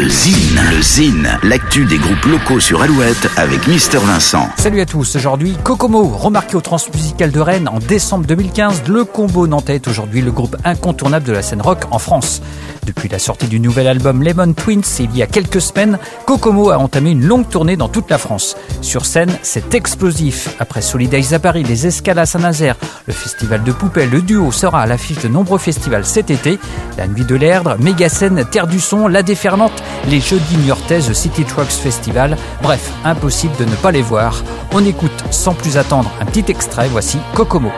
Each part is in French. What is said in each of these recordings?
Le Zine, l'actu des groupes locaux sur Alouette avec Mister Vincent. Salut à tous, aujourd'hui Kokomo, remarqué au Transmusical de Rennes en décembre 2015, le combo nantais est aujourd'hui le groupe incontournable de la scène rock en France. Depuis la sortie du nouvel album Lemon Twins il y a quelques semaines, Kokomo a entamé une longue tournée dans toute la France. Sur scène, c'est explosif. Après Solidays à Paris, les escales à Saint-Nazaire, le festival de Poupée, le duo sera à l'affiche de nombreux festivals cet été. La Nuit de l'Erdre, Méga-Scène, Terre du Son, La Déferlante, les Jeudis Niortaises City Trucks Festival. Bref, impossible de ne pas les voir. On écoute sans plus attendre un petit extrait, voici Kokomo.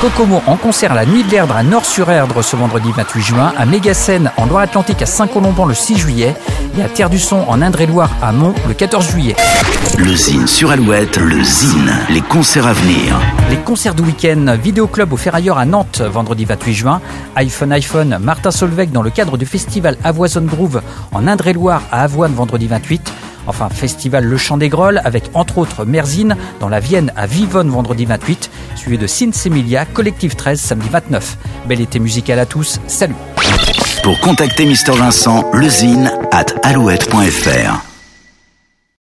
Kokomo en concert à la Nuit de l'Erdre à Nord-sur-Erdre ce vendredi 28 juin, à Méga-Scène en Loire-Atlantique à Saint-Colomban le 6 juillet et à Terre du Son en Indre-et-Loire à Mont le 14 juillet. Le Zine sur Alouette, le Zine, les concerts à venir. Les concerts du week-end, Vidéoclub au Ferrailleur à Nantes vendredi 28 juin, iPhone iPhone, Martin Solveig dans le cadre du festival Avoison Groove en Indre-et-Loire à Avoine vendredi 28, Enfin, festival Le Chant des Grolles avec entre autres Merzine dans la Vienne à Vivonne vendredi 28, suivi de Sins Collectif 13 samedi 29. Bel été musical à tous, salut. Pour contacter Mister Vincent, lezine at alouette.fr